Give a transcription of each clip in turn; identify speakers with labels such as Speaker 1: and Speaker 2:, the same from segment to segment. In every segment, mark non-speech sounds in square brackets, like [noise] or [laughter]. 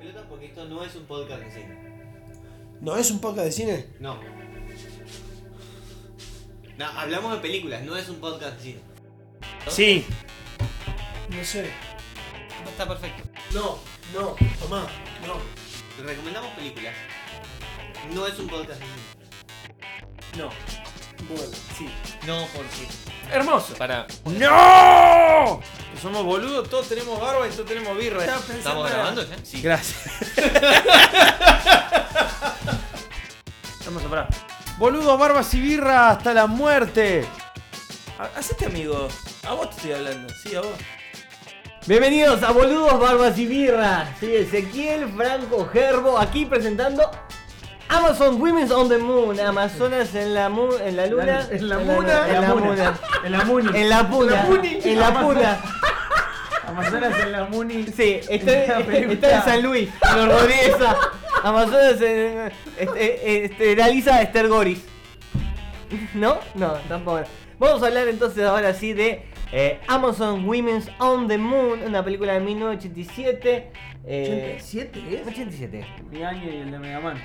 Speaker 1: pelotas porque esto no es un podcast de cine.
Speaker 2: ¿No es un podcast de cine?
Speaker 1: No. No, hablamos de películas, no es un podcast de cine.
Speaker 2: Sí. No sé.
Speaker 1: Está perfecto.
Speaker 2: No, no, tomá, no.
Speaker 1: Recomendamos películas. No es un podcast de cine.
Speaker 3: No.
Speaker 2: Bueno,
Speaker 3: Sí.
Speaker 1: No, porque.
Speaker 3: Hermoso.
Speaker 1: Para.
Speaker 3: ¡No! Somos boludos, todos tenemos barba y todos tenemos birra.
Speaker 1: ¿Estamos grabando ya? Sí.
Speaker 3: Gracias. [laughs] Vamos a parar. Boludos, barbas y birra hasta la muerte. Ha- Hacete amigo. A vos te estoy hablando. Sí, a vos.
Speaker 4: Bienvenidos a Boludos, Barbas y Birra. Soy Ezequiel Franco Gerbo, aquí presentando Amazon Women's on the Moon. Amazonas en la, mu- en la luna.
Speaker 3: En la muna.
Speaker 4: En la muna.
Speaker 3: En la Muni.
Speaker 4: En la puna. En la puna.
Speaker 3: Amazonas en la Muni.
Speaker 4: Sí, estoy,
Speaker 3: En
Speaker 4: San Luis, los Rodríguez. Amazonas en, este, este, realiza Esther Goris. ¿No? No, tampoco. Vamos a hablar entonces ahora sí de eh, Amazon Women's on the Moon, una película de 1987. eh,
Speaker 2: ¿87 es?
Speaker 4: 87.
Speaker 3: Mi año y el de Megaman.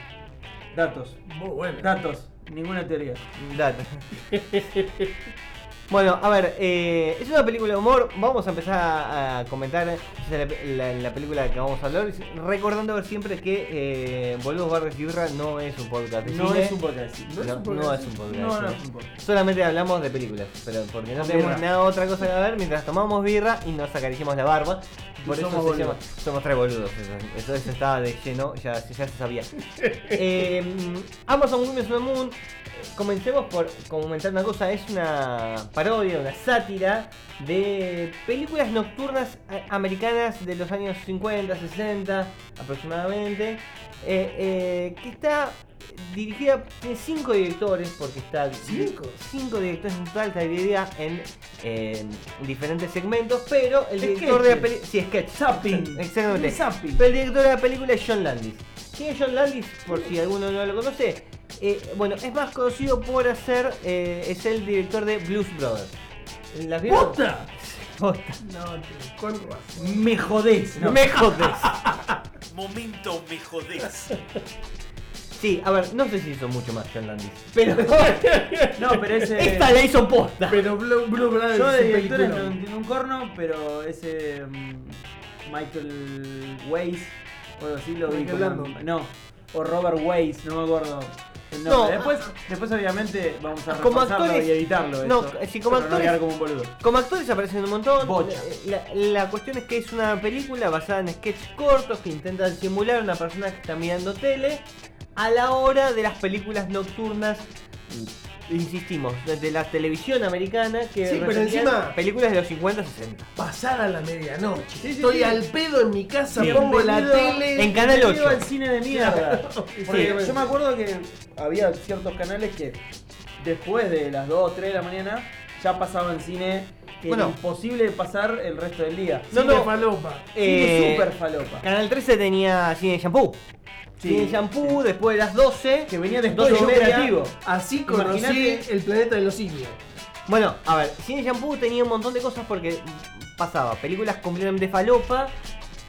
Speaker 3: Datos.
Speaker 2: Muy bueno.
Speaker 3: Datos. Ninguna teoría.
Speaker 4: Data. [laughs] Bueno, a ver, eh, es una película de humor. Vamos a empezar a, a comentar la, la- la película que vamos a hablar. Recordando ver siempre que eh, Boludos Barrios y Birra no es un podcast de
Speaker 3: No
Speaker 4: cine.
Speaker 3: es un podcast.
Speaker 2: No es
Speaker 4: No,
Speaker 2: un podcast
Speaker 4: no
Speaker 2: de
Speaker 4: es un podcast.
Speaker 3: No, no es un podcast.
Speaker 4: Solamente hablamos de películas, pero porque no tenemos nada otra cosa que ver mientras tomamos birra y nos acariciamos la barba. Por eso
Speaker 3: somos
Speaker 4: se llama, somos tres boludos. Eso, eso, eso estaba de lleno, ya, ya se sabía. [laughs] Eh, Amazon Women's on the Moon. eh, Comencemos por comentar una cosa, es una parodia, una sátira de películas nocturnas eh, americanas de los años 50, 60 aproximadamente, eh, eh, que está dirigida, tiene cinco directores, porque está
Speaker 2: ¿Cinco?
Speaker 4: cinco directores en total, está dividida en, en diferentes segmentos, pero el director de la película, sí, sketch,
Speaker 3: Zapping.
Speaker 4: exactamente,
Speaker 3: Zapping.
Speaker 4: pero el director de la película es John Landis. ¿Quién es John Landis? Por si alguno no lo conoce. Eh, bueno, es más conocido por hacer. eh, es el director de Blues Brothers. [laughs]
Speaker 2: No, tío, con razón.
Speaker 3: Me jodés. No.
Speaker 4: Me jodes. [laughs]
Speaker 5: Momento me jodés.
Speaker 4: Sí, a ver, no sé si hizo mucho más John Landis. Pero. [laughs]
Speaker 3: No, pero ese.
Speaker 4: esta la hizo posta.
Speaker 2: Pero Blue, Blue Brothers
Speaker 3: Yo
Speaker 2: es
Speaker 3: de
Speaker 2: un
Speaker 3: directores no
Speaker 2: peliculón.
Speaker 3: entiendo un corno, pero ese mm, Michael Weiss o algo así lo vi
Speaker 2: Michael
Speaker 3: como-
Speaker 2: Landon.
Speaker 3: No, o Robert Weiss, no me acuerdo.
Speaker 4: No,
Speaker 3: después, después obviamente vamos a
Speaker 4: como actores-
Speaker 3: y editarlo.
Speaker 4: no,
Speaker 3: esto,
Speaker 4: como
Speaker 3: no
Speaker 4: actores-
Speaker 3: quedar como un boludo.
Speaker 4: Como actores aparecen un montón. La, la- cuestión es que es una película basada en sketches cortos que intentan simular una persona que está mirando tele a la hora de las películas nocturnas. Insistimos, de la televisión americana que
Speaker 2: Sí, pero encima-
Speaker 4: películas de los 50-60.
Speaker 2: Pasada la medianoche.
Speaker 3: Sí, sí,
Speaker 2: Estoy
Speaker 3: sí.
Speaker 2: al pedo en mi casa,
Speaker 3: Sí,
Speaker 2: pongo la tele.
Speaker 4: En Canal
Speaker 3: Bienvenido
Speaker 4: 8.
Speaker 3: al cine de mierda. [laughs] Porque
Speaker 4: Sí.
Speaker 3: yo me acuerdo que había ciertos canales que después de las 2 o 3 de la mañana ya pasaban cine que
Speaker 4: Bueno.
Speaker 3: era imposible de pasar el resto del día.
Speaker 4: No,
Speaker 2: Cine
Speaker 4: no.
Speaker 2: falopa.
Speaker 3: Cine
Speaker 4: Eh,
Speaker 3: super falopa.
Speaker 4: Canal 13 tenía cine shampoo.
Speaker 3: Sí,
Speaker 4: cine shampoo, después de las 12.
Speaker 3: Que venía después
Speaker 4: 12 y
Speaker 3: de operativo.
Speaker 2: Así conocí
Speaker 3: Imaginate-
Speaker 2: el planeta de los simios.
Speaker 4: Bueno, a ver, Cine Shampoo tenía un montón de cosas porque pasaba películas completamente falopa,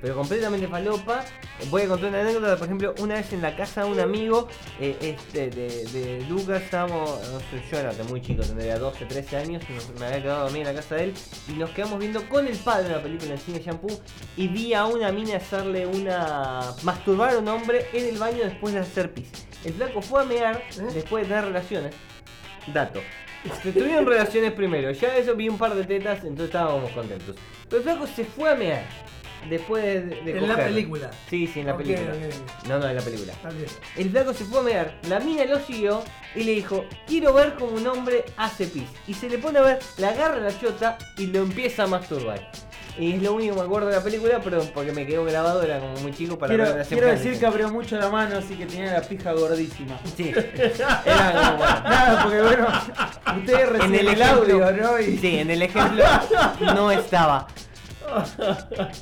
Speaker 4: pero completamente falopa. Voy a contar una anécdota, por ejemplo, una vez en la casa de un amigo, eh, este, de, de Lucas, estábamos, no sé, yo era muy chico, tendría 12, 13 años, nos- me había quedado a dormir en la casa de él, y nos quedamos viendo con el padre una película en Cine Shampoo, y vi a una mina hacerle una... masturbar a un hombre en el baño después de hacer pis. El flaco fue a mear, después de tener relaciones, dato. Se tuvieron relaciones primero, ya eso vi un par de tetas, entonces estábamos contentos. Pero el flaco se fue a mear después de, de
Speaker 2: En la película.
Speaker 4: Sí, sí, en la
Speaker 2: Ok,
Speaker 4: película.
Speaker 2: ok.
Speaker 4: No, no, en la película.
Speaker 2: Está bien.
Speaker 4: El flaco se fue a mear, la mina lo siguió y le dijo, quiero ver cómo un hombre hace pis. Y se le pone a ver, le agarra la chota y lo empieza a masturbar. Y es lo único que me acuerdo de la película, pero porque me quedó grabado, era como muy chico para
Speaker 3: Quiero,
Speaker 4: ver la
Speaker 3: quiero decir que abrió mucho la mano, así que tenía la pija gordísima.
Speaker 4: Sí, [laughs] era como... bueno.
Speaker 3: Nada, porque bueno, ustedes reciben el,
Speaker 4: ejemplo-
Speaker 3: audio, ¿no? Y
Speaker 4: Sí, en el ejemplo no estaba. [laughs]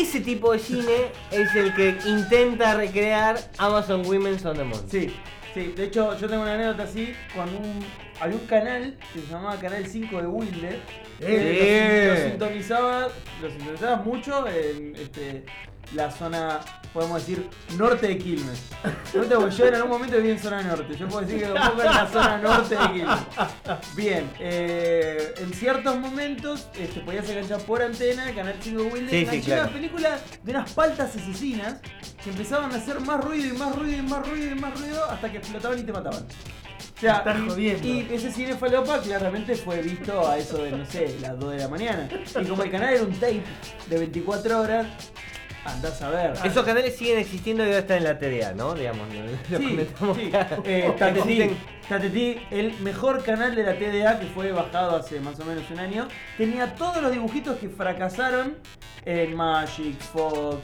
Speaker 4: Ese tipo de cine es el que intenta recrear Amazon Women's on the Moon.
Speaker 3: Sí, sí. De hecho, yo tengo una anécdota así con un. Había un canal que se llamaba Canal 5 de Wilder.
Speaker 2: Eh,
Speaker 3: que lo, lo sintonizaba, lo sintonizaba mucho en, este, la zona, podemos decir, norte de Quilmes. Yo en algún momento viví en zona norte. Yo puedo decir que un poco en la zona norte de Quilmes. Bien, eh, en ciertos momentos este, podías enganchar por antena el canal 5 Wilde.
Speaker 4: Sí, sí, claro.
Speaker 3: una película de unas paltas asesinas que empezaban a hacer más ruido y más ruido y más ruido y más ruido hasta que explotaban y te mataban. O sea,
Speaker 2: Estás
Speaker 3: y-
Speaker 2: jodiendo.
Speaker 3: y ese cine falopa claramente fue visto a eso de, no sé, las 2 de la mañana. Y como el canal era un tape de 24 horas, andás a ver.
Speaker 4: Esos canales siguen existiendo y ahora están en la TDA, ¿no? Digamos, lo
Speaker 3: Sí,
Speaker 4: comentamos
Speaker 3: sí. Eh, [laughs] Tatetí, Tatetí, el mejor canal de la TDA que fue bajado hace más o menos un año, tenía todos los dibujitos que fracasaron en Magic, Fox,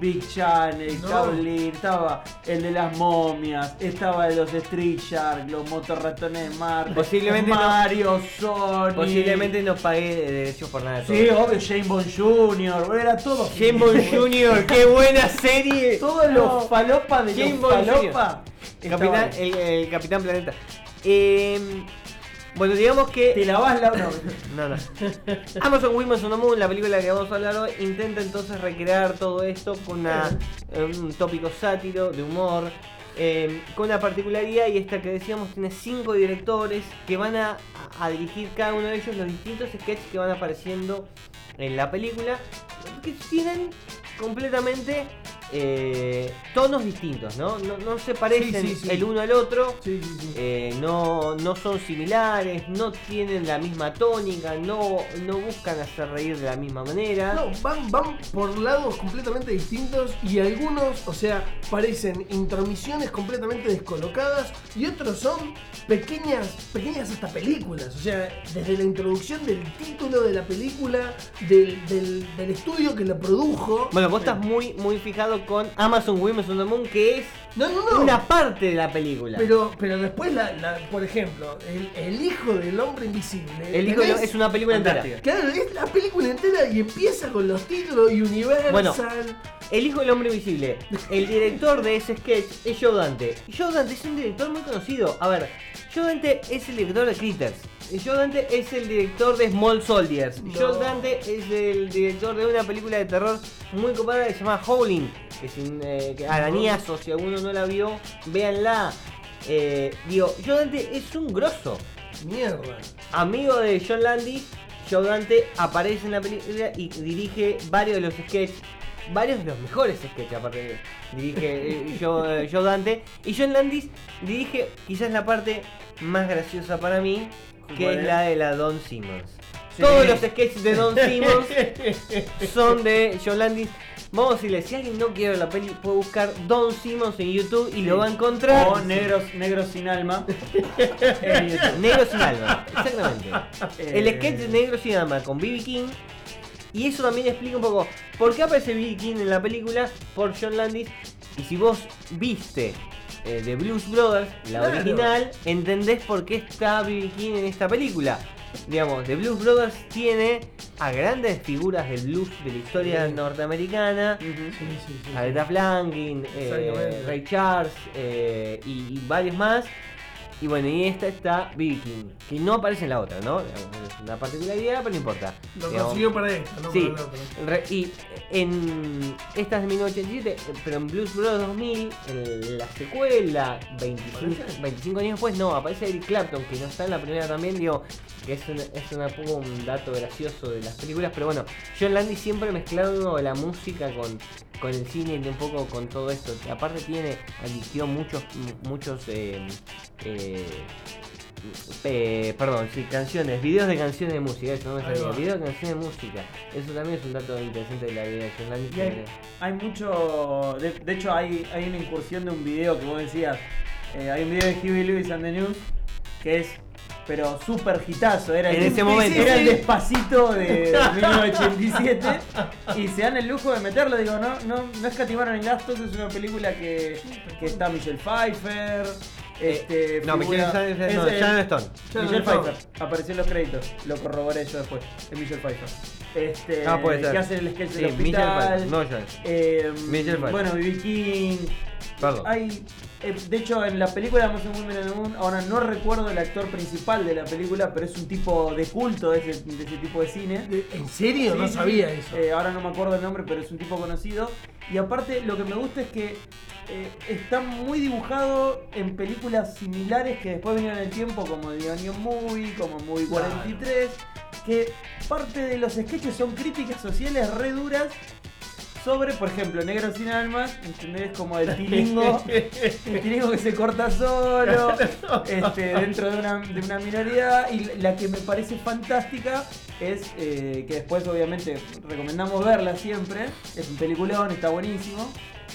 Speaker 3: Big Channel,
Speaker 2: No.
Speaker 3: Estaba el de las momias, estaba de los Street Shark, los motorratones de Marte,
Speaker 4: Posiblemente no-
Speaker 3: Mario, Sony.
Speaker 4: Posiblemente no pagué derechos por nada de todo.
Speaker 3: Sí, obvio, Jane Bond Jr., era todo.
Speaker 4: Jane Bond Jr., qué buena serie.
Speaker 3: Todos
Speaker 4: No.
Speaker 3: los falopas de
Speaker 4: Jane
Speaker 3: los
Speaker 4: Bond
Speaker 3: falopa.
Speaker 4: Capitán, el, el Capitán Planeta. Eh, bueno, digamos
Speaker 3: Te
Speaker 4: que.
Speaker 3: lavas la. No. [laughs]
Speaker 4: No, no. Amazon Women's on the Moon, la película que vamos a hablar hoy, intenta entonces recrear todo esto con una, eh, un tópico sátiro, de humor, eh, con una particularidad y esta que decíamos tiene cinco directores que van a, a dirigir cada uno de ellos los distintos sketches que van apareciendo en la película, que tienen completamente eh, tonos distintos, ¿no? No, no se parecen
Speaker 2: Sí, sí, sí.
Speaker 4: el uno al otro. Eh, no, no son similares, no tienen la misma tónica, no, no buscan hacer reír de la misma manera.
Speaker 2: No, van, van por lados completamente distintos y algunos, o sea, parecen intromisiones completamente descolocadas y otros son pequeñas, pequeñas hasta películas. O sea, desde la introducción del título de la película, del, del, del estudio que lo produjo.
Speaker 4: Bueno, vos estás muy, muy fijado con Amazon Women's on the Moon, que es
Speaker 2: No, no, no.
Speaker 4: una parte de la película.
Speaker 2: Pero, pero después, la, la- por ejemplo, el, el hijo del hombre invisible.
Speaker 4: Es una película entera.
Speaker 2: Claro, es la película entera y empieza con los títulos Universal.
Speaker 4: Bueno. El hijo del hombre invisible. El director de ese sketch es Joe Dante. Joe Dante es un director muy conocido. A ver, Joe Dante es el director de Critters. Joe Dante es el director de Small Soldiers.
Speaker 2: No.
Speaker 4: Joe Dante es el director de una película de terror muy copada que se llama Howling. Que sin eh, que- arañazo, si alguno no la vio, véanla. Eh, digo, Joe Dante es un grosso.
Speaker 2: Mierda.
Speaker 4: Amigo de John Landis, Joe Dante aparece en la película y dirige varios de los sketches, varios de los mejores sketches aparte dirige eh, [laughs] Joe, eh, Joe Dante y John Landis dirige quizás la parte más graciosa para mí, que
Speaker 3: ¿Cuál
Speaker 4: es la de la Don Simmons.
Speaker 3: Sí.
Speaker 4: Todos los sketches de Don Simmons [laughs] son de John Landis. Vamos a decirle, si alguien no quiere ver la peli, puede buscar Don Simmons en YouTube y lo va a encontrar.
Speaker 3: O negros, negros sin alma. [laughs] En YouTube.
Speaker 4: Negro sin alma, exactamente. El
Speaker 3: Eh,
Speaker 4: sketch de Negro sin alma con B.B. King. Y eso también explica un poco por qué aparece B.B. King en la película por John Landis. Y si vos viste eh, The Blues Brothers, la
Speaker 2: Claro.
Speaker 4: original, entendés por qué está B.B. King en esta película. Digamos, The Blues Brothers tiene a grandes figuras del blues de la historia
Speaker 2: Sí.
Speaker 4: norteamericana.
Speaker 2: Sí, sí.
Speaker 4: Aretha Franklin, eh. Ray Charles eh, y, y varios más. Y bueno, y esta está B.B. King, que no aparece en la otra, ¿no? Es una particularidad, pero no importa.
Speaker 2: Lo
Speaker 4: Digamos,
Speaker 2: consiguió para esta, no
Speaker 4: Sí,
Speaker 2: para la otra.
Speaker 4: re- y en esta es de 1987, pero en Blues Brothers 2000, en la secuela, 25, 25 años después, no, aparece Eric Clapton, que no está en la primera también, digo, que es, un, es una, un dato gracioso de las películas, pero bueno, John Landy siempre mezclando la música con, con el cine y un poco con todo esto. Aparte tiene, adquirió muchos, muchos, eh, eh, eh, perdón, sí, canciones, videos de canciones de música, eso no me salía, videos de canciones de música. Eso también es un dato interesante de la vida de
Speaker 3: hay, hay mucho. De, de hecho, hay, hay una incursión de un video que vos decías. eh, hay un video de Huey Lewis and the News que es. Pero súper hitazo. Era
Speaker 4: En
Speaker 3: el,
Speaker 4: ese momento.
Speaker 3: Era el despacito de [laughs] 1987. y se dan el lujo de meterlo. Digo, no, no, no escatimaron en gastos. Es una película que, que está Michelle Pfeiffer. Este,
Speaker 4: no, Michelle
Speaker 3: figura-
Speaker 4: Stone,
Speaker 3: es
Speaker 4: no, Sharon Stone.
Speaker 3: Michelle. Pfeiffer, apareció en los créditos, lo corroboré yo después, es Michelle Pfeiffer. Este,
Speaker 4: Ah, puede ser.
Speaker 3: que hace el sketch
Speaker 4: Sí,
Speaker 3: del
Speaker 4: Michelle
Speaker 3: hospital.
Speaker 4: Pfeiffer, no Sharon.
Speaker 3: Eh,
Speaker 4: Michelle Pfeiffer.
Speaker 3: bueno, B.B. King,
Speaker 4: Perdón.
Speaker 3: Hay, eh, de hecho, en la película Amazon Women in the Moon, ahora no recuerdo el actor principal de la película, pero es un tipo de culto de ese, de ese tipo de cine.
Speaker 2: ¿En serio? no
Speaker 3: Sí,
Speaker 2: sabía
Speaker 3: sí.
Speaker 2: eso.
Speaker 3: Eh, ahora no me acuerdo el nombre, pero es un tipo conocido. Y aparte, lo que me gusta es que eh, está muy dibujado en películas similares que después vinieron en el tiempo, como The Onion Movie, como Movie
Speaker 2: Claro.
Speaker 3: 43, que parte de los sketches son críticas sociales re duras sobre, por ejemplo, Negro sin almas, ¿entendés? Como el tilingo, [laughs] el tilingo que se corta solo, [laughs] este, dentro de una, de una minoría. Y la que me parece fantástica es eh, que después, obviamente, recomendamos verla siempre. Es un peliculón, está buenísimo.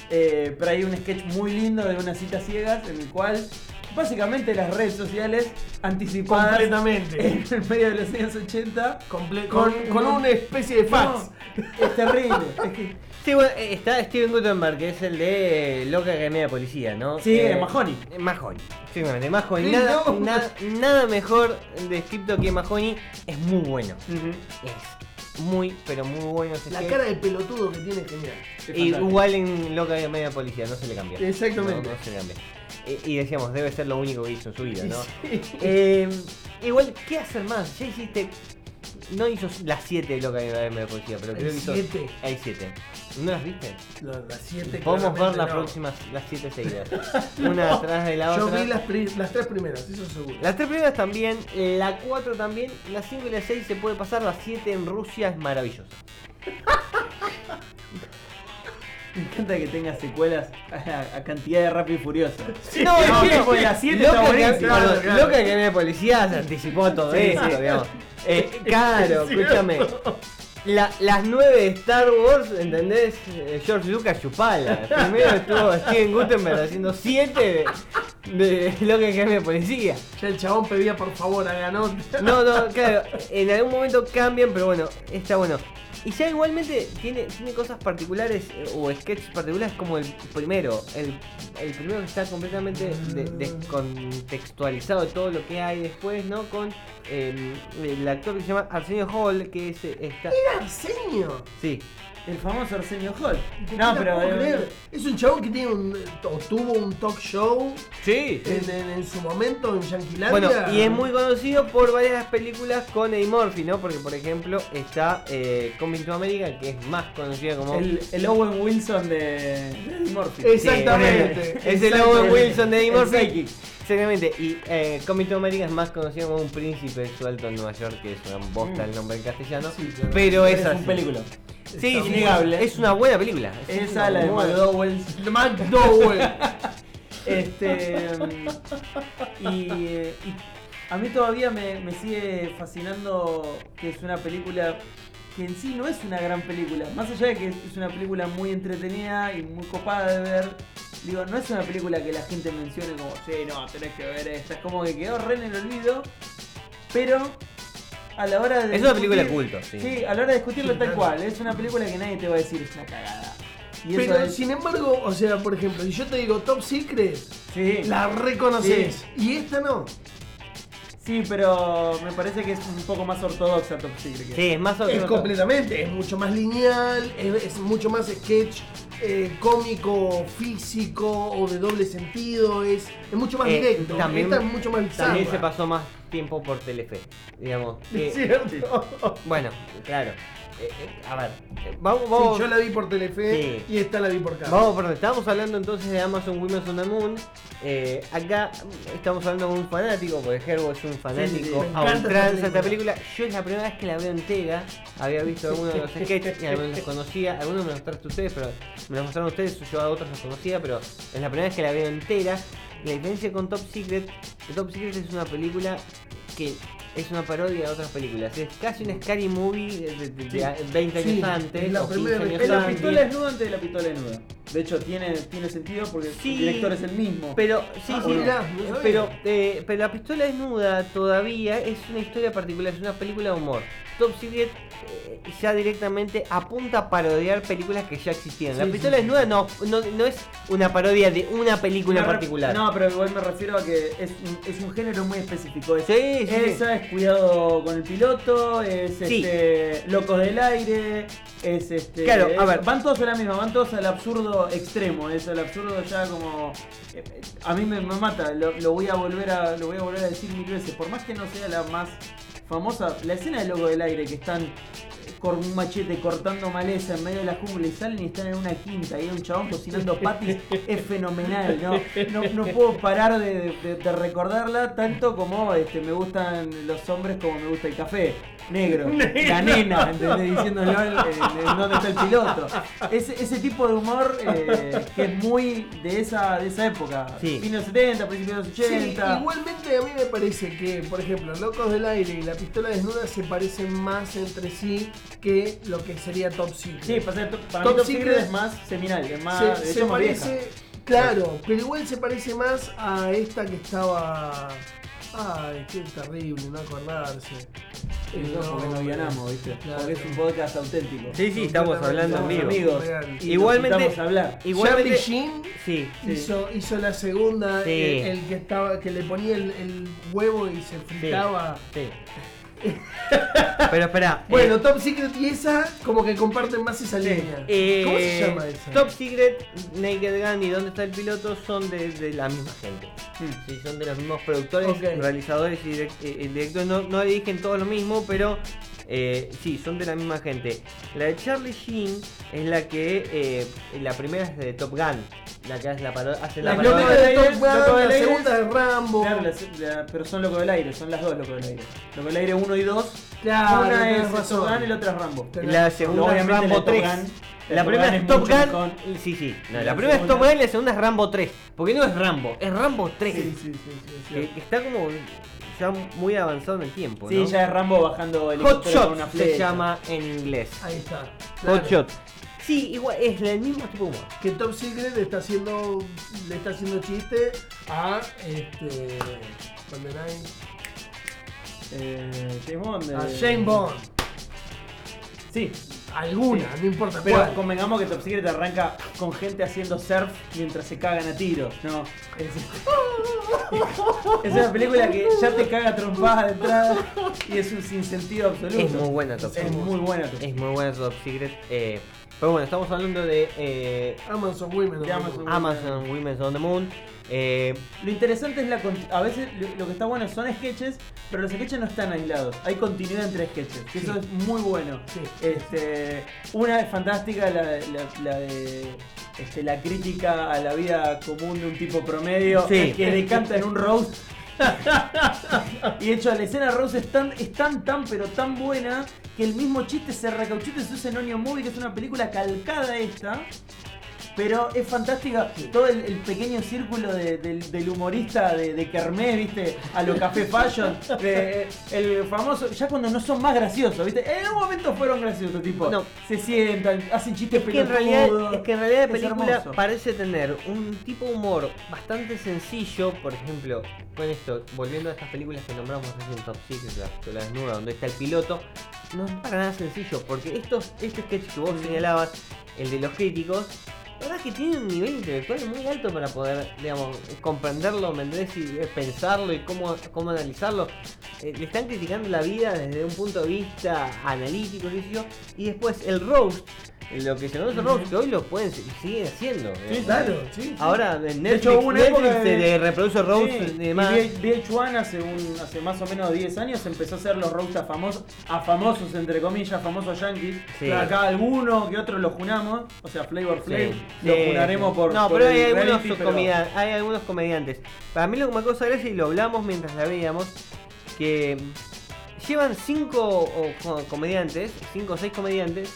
Speaker 3: Eh, pero hay un sketch muy lindo de unas citas ciegas en el cual básicamente las redes sociales anticipadas
Speaker 2: Completamente.
Speaker 3: en el medio de los años 80
Speaker 2: Comple-
Speaker 3: con-
Speaker 2: con, con una especie de fax.
Speaker 3: no, es terrible. Es que-
Speaker 4: Bueno, eh, está Steven Gutenberg, que es el de eh, Loca Academia de Policía, ¿no?
Speaker 3: Sí, Mahoney.
Speaker 4: eh, Mahoney, exactamente, Mahoney.
Speaker 2: Sí,
Speaker 4: Nada,
Speaker 2: no.
Speaker 4: nada, nada mejor descrito que Mahoney. Es muy bueno. Es muy, pero muy bueno ese
Speaker 2: La cara de pelotudo que tiene es genial.
Speaker 4: igual en Loca Academia de Policía, no se le cambia.
Speaker 2: Exactamente.
Speaker 4: No, no se le cambia. Eh, y decíamos, debe ser lo único que hizo en su vida, ¿no? [laughs]
Speaker 2: Sí.
Speaker 4: Eh, igual, ¿qué hacer más? Ya hiciste. No hizo las 7 de Loca Academia de Policía, pero creo que hizo.
Speaker 2: siete.
Speaker 4: Hay 7. ¿No las viste?
Speaker 2: Lo- las siete
Speaker 4: Podemos ver las [laughs]
Speaker 2: no.
Speaker 4: próximas, las 7 seguidas. Una atrás de la
Speaker 2: Yo
Speaker 4: otra.
Speaker 2: vi las, las tres primeras, eso seguro.
Speaker 4: Las tres primeras también, la 4 también, la 5 y la 6 se puede pasar, la 7 en Rusia es maravillosa. [laughs]
Speaker 3: Me encanta que tenga secuelas a, a cantidad de rápido y furioso.
Speaker 4: No,
Speaker 3: no,
Speaker 4: es que-
Speaker 3: la 7
Speaker 4: Loca
Speaker 3: está buenísima.
Speaker 2: Claro, claro.
Speaker 4: Loca que policía se anticipó a todo
Speaker 3: Sí,
Speaker 4: eso,
Speaker 3: sí.
Speaker 4: digamos. Eh, [laughs] claro,
Speaker 2: Es
Speaker 4: escúchame. La- las 9 de Star Wars, ¿entendés? Eh, George Lucas chupala. Primero estuvo Steven Gutenberg haciendo 7 de, de Loca que de policía.
Speaker 2: Ya el chabón pedía por favor hagan.
Speaker 4: No, no, claro, en algún momento cambian, pero bueno, está bueno. Y ya igualmente tiene, tiene cosas particulares eh, o sketches particulares como el primero. El, el primero que está completamente de- descontextualizado de todo lo que hay después, ¿no? Con eh, el actor que se llama Arsenio Hall, que es, eh, está...
Speaker 2: Era Arsenio.
Speaker 4: Sí,
Speaker 3: El famoso Arsenio Hall.
Speaker 2: ¿Qué
Speaker 3: No, pero. eh?
Speaker 2: Es un chabón que tiene un, o tuvo un talk show
Speaker 4: sí.
Speaker 2: en, en- en su momento en Yanquilandia.
Speaker 4: Bueno, y es muy conocido por varias películas con Eddie Murphy, ¿no? Porque, por ejemplo, está eh, Coming to America, que es más conocida como...
Speaker 3: El, el Owen Wilson de, de Eddie Murphy.
Speaker 2: Exactamente.
Speaker 4: es el. Owen Wilson de Eddie Murphy. Exactamente, y eh, Coming to America es más conocido como un príncipe suelto en Nueva York, que es una bosta el nombre en castellano.
Speaker 2: Sí, claro.
Speaker 4: Pero es,
Speaker 3: Es
Speaker 4: así.
Speaker 3: un película.
Speaker 4: Sí,
Speaker 3: innegable.
Speaker 4: Es una buena película. Es
Speaker 3: Esa, la de McDowell's.
Speaker 2: McDowell. [laughs]
Speaker 3: Este. mm, y, y a mí todavía me, me sigue fascinando que es una película que en sí no es una gran película. Más allá de que es una película muy entretenida y muy copada de ver. Digo, no es una película que la gente mencione como, sí, no, tenés que ver esta. Es como que quedó re en el olvido. Pero a la hora de.
Speaker 4: Es una película
Speaker 3: discutir-
Speaker 4: culto, sí.
Speaker 3: Sí, a la hora de discutirlo
Speaker 2: Sí,
Speaker 3: tal
Speaker 2: claro.
Speaker 3: cual. Es una película que nadie te va a decir es una cagada. Y
Speaker 2: Pero
Speaker 3: es-
Speaker 2: sin embargo, o sea, por ejemplo, si yo te digo Top Secret,
Speaker 3: Sí.
Speaker 2: la reconoces. Y esta no.
Speaker 3: Sí, pero me parece que es un poco más ortodoxa Top Secret.
Speaker 4: Sí, es más o
Speaker 2: Es completamente, es mucho más lineal, es, es mucho más sketch eh, cómico, físico o de doble sentido, es, es mucho más
Speaker 4: Eh,
Speaker 2: directo.
Speaker 4: también-
Speaker 2: Esta es mucho más bizarra.
Speaker 4: También se pasó más tiempo por Telefe, digamos. [laughs] que-
Speaker 2: Es cierto.
Speaker 4: bueno, claro. Eh, eh, a ver, eh, vamos,
Speaker 2: Sí,
Speaker 4: vamos.
Speaker 2: yo la vi por Telefe
Speaker 4: Sí.
Speaker 2: y esta la vi por cable.
Speaker 4: Vamos por donde estábamos hablando entonces de Amazon Women's on the Moon. Acá estamos hablando con un fanático, porque Gerbo es un fanático
Speaker 2: Sí,
Speaker 4: a ultranza
Speaker 2: esta
Speaker 4: película. Yo es la primera vez que la veo entera. Había visto algunos de los sketches y algunos los conocía. Algunos me los traste ustedes, pero me los mostraron ustedes. Yo a otros los conocía, pero es la primera vez que la veo entera. La diferencia con Top Secret, Top Secret es una película que es una parodia de otras películas. Es casi una scary movie de, de- de- de 20 años antes.
Speaker 2: es la
Speaker 4: o 15
Speaker 2: primera
Speaker 4: años
Speaker 2: vez.
Speaker 3: Es la
Speaker 4: antes.
Speaker 3: pistola desnuda antes de la pistola desnuda. De hecho, tiene, tiene sentido porque
Speaker 4: Sí,
Speaker 3: el director es el mismo.
Speaker 4: Pero, sí,
Speaker 2: Ah,
Speaker 4: sí,
Speaker 2: no sabía.
Speaker 4: pero, eh, pero La Pistola Desnuda todavía es una historia particular, es una película de humor. Top Secret eh, ya directamente apunta a parodiar películas que ya existían. la Pistola
Speaker 2: sí,
Speaker 4: Desnuda no, no, no es una parodia de una película particular.
Speaker 3: No, pero igual me refiero a que es un, es un género muy específico. Es,
Speaker 4: Sí, sí, sí.
Speaker 3: esa es cuidado con el piloto, es
Speaker 4: Sí.
Speaker 3: este, locos del aire, es este.
Speaker 4: Claro, a
Speaker 3: es-
Speaker 4: ver.
Speaker 3: Van todos a la misma, van todos al absurdo extremo, es el absurdo ya como eh, a mí me, me mata, lo, lo voy a volver a lo voy a volver a decir mil veces, por más que no sea la más famosa, la escena del logo del aire que están con un machete cortando maleza en medio de la jungla y salen y están en una quinta y hay un chabón cocinando patis es fenomenal, ¿no? No, no puedo parar de, de- de recordarla tanto como este, me gustan los hombres como me gusta el café. Negro, [laughs] la nena, ¿entendés? Diciéndolo en, en- en dónde está el piloto. Ese, ese tipo de humor eh, que es muy de esa, de esa época.
Speaker 4: Sí.
Speaker 3: Fines de los 70, principios de los
Speaker 2: Sí,
Speaker 3: 80.
Speaker 2: igualmente a mí me parece que, por ejemplo, Locos del Aire y la pistola desnuda se parecen más entre sí que lo que sería Top Secret.
Speaker 3: Sí, para, para
Speaker 2: Top
Speaker 3: mí Top
Speaker 2: Secret
Speaker 3: Secret es más seminal, es más,
Speaker 2: se,
Speaker 3: de
Speaker 2: se
Speaker 3: vieja.
Speaker 2: parece, claro, pero igual se parece más a esta que estaba. Ay, qué terrible, no acordarse. El
Speaker 3: Eso porque no guianamos, ¿viste?
Speaker 2: Claro.
Speaker 3: Porque es un podcast auténtico.
Speaker 4: Sí, sí, estamos hablando en
Speaker 2: Completamente
Speaker 4: vivo.
Speaker 3: amigos.
Speaker 4: Igualmente-
Speaker 3: hablar.
Speaker 4: Igualmente,
Speaker 2: Charlie Sheen
Speaker 4: sí,
Speaker 3: Sí.
Speaker 2: hizo, hizo la segunda,
Speaker 4: Sí.
Speaker 2: el, el que estaba, que le ponía el, el huevo y se fritaba.
Speaker 4: sí. [laughs] Pero espera.
Speaker 2: Bueno, Top Secret y esa como que comparten más esa línea.
Speaker 4: eh,
Speaker 2: ¿Cómo se llama esa?
Speaker 4: Top Secret, Naked Gun y ¿Dónde está el piloto? son de, de la misma gente.
Speaker 3: Mm.
Speaker 4: Sí, son de los mismos productores, realizadores y direct- eh, el director no, no dirigen todo lo mismo, pero eh, sí, son de la misma gente. La de Charlie Sheen es la que eh, la primera es de Top Gun, la que hace la parodia, la
Speaker 3: La
Speaker 4: parodia.
Speaker 3: del
Speaker 2: de
Speaker 3: Aire,
Speaker 2: Top Gun,
Speaker 3: del
Speaker 2: la
Speaker 3: Aire.
Speaker 2: segunda de Rambo.
Speaker 3: Claro, la- la- pero son Loco del Aire, son las dos Loco del Aire. Loco del Aire 1 y 2.
Speaker 2: Claro,
Speaker 3: una es
Speaker 2: razón.
Speaker 3: Top Gun y la otra es Rambo.
Speaker 4: La segunda es
Speaker 3: Obviamente
Speaker 4: Rambo
Speaker 3: la Top
Speaker 4: 3.
Speaker 3: Gun-
Speaker 4: La
Speaker 3: la
Speaker 4: primera
Speaker 3: Top
Speaker 4: es
Speaker 3: Gun
Speaker 4: Top
Speaker 3: es
Speaker 4: Gun.
Speaker 3: mejor.
Speaker 4: Sí, sí. No,
Speaker 3: La
Speaker 4: la primera es
Speaker 3: segunda-
Speaker 4: Top Gun y la segunda es Rambo 3. Porque no es Rambo, es Rambo 3.
Speaker 2: Sí, sí, sí, sí,
Speaker 4: Que,
Speaker 2: sí.
Speaker 4: que está como ya muy avanzado en el tiempo.
Speaker 3: Sí,
Speaker 4: ¿no?
Speaker 3: ya es Rambo bajando
Speaker 4: Hot
Speaker 3: con una
Speaker 4: Shot se llama en inglés.
Speaker 2: Ahí está.
Speaker 4: Hot. Shot. Sí, igual es el mismo tipo de humor.
Speaker 2: Que Top Secret le está haciendo, le está haciendo chiste a este. GoldenEye,
Speaker 3: Eh, James Bond.
Speaker 2: A
Speaker 3: eh,
Speaker 2: Shane Bond.
Speaker 3: Sí,
Speaker 2: Alguna, no importa
Speaker 3: pero
Speaker 2: cuál.
Speaker 3: convengamos que Top Secret arranca con gente haciendo surf mientras se cagan a tiros, ¿no? Es, [laughs] [laughs] es una película que ya te caga trompadas de entrada y es un sinsentido absoluto.
Speaker 4: Es muy buena Top
Speaker 3: Es
Speaker 4: Secret.
Speaker 3: muy buena Top
Speaker 4: Es muy buena Top Secret. eh, pero bueno, estamos hablando de eh,
Speaker 2: Amazon Women.
Speaker 3: Amazon.
Speaker 4: Amazon Women's on the Moon. eh,
Speaker 3: Lo interesante es la a veces lo, lo que está bueno son sketches, pero los sketches no están aislados. Hay continuidad entre sketches, que eso es muy bueno.
Speaker 2: Sí.
Speaker 3: Este, una es fantástica, la, la- la de este, la crítica a la vida común de un tipo promedio
Speaker 4: Sí.
Speaker 3: que decanta en un roast. [laughs] y de hecho la escena roast es tan, es tan, tan, pero tan buena que el mismo chiste se usa en Onion Movie, que es una película calcada esta. Pero es fantástica todo el, el pequeño círculo de- del, del humorista de, de Kermés, ¿viste? A lo Café Fashion. de- [laughs] el famoso, ya cuando no son más graciosos, ¿viste? En un momento fueron graciosos, tipo,
Speaker 4: No.
Speaker 3: se sientan, hacen chistes
Speaker 4: es, que en realidad,
Speaker 3: pelotudos.
Speaker 4: es que en realidad la película parece tener un tipo de humor bastante sencillo. Por ejemplo, con esto, volviendo a estas películas que nombramos recién Top Secret, la pistola desnuda, donde está el piloto, no es para nada sencillo. Porque estos, este sketch que vos señalabas, el de los críticos, la verdad es que tiene un nivel intelectual muy alto para poder, digamos, comprenderlo. Y pensarlo y cómo, cómo analizarlo. Eh, le están criticando la vida desde un punto de vista analítico, qué sé yo. Y después el roast, lo que se conoce roast, que hoy lo pueden siguen haciendo.
Speaker 2: Sí,
Speaker 4: eh.
Speaker 2: claro, sí.
Speaker 4: Ahora en Netflix,
Speaker 3: hecho, una
Speaker 4: Netflix
Speaker 3: época
Speaker 4: se
Speaker 3: de-
Speaker 4: reproduce roast
Speaker 3: Sí,
Speaker 4: y
Speaker 3: y
Speaker 4: demás.
Speaker 3: VH1 hace, un, hace más o menos 10 años empezó a hacer los roasts a famosos, a famosos entre comillas, famosos yankees.
Speaker 4: Sí.
Speaker 3: Acá alguno que otro lo junamos, o sea, Flavor Flav,
Speaker 4: Sí,
Speaker 3: lo
Speaker 4: sí,
Speaker 3: junaremos por
Speaker 4: No,
Speaker 3: por
Speaker 4: pero
Speaker 3: el
Speaker 4: hay algunos,
Speaker 3: reality, pero-
Speaker 4: hay algunos comediantes. Para mí lo que me causa gracia, y lo hablamos mientras la veíamos, que llevan cinco o- co- comediantes, cinco o seis comediantes,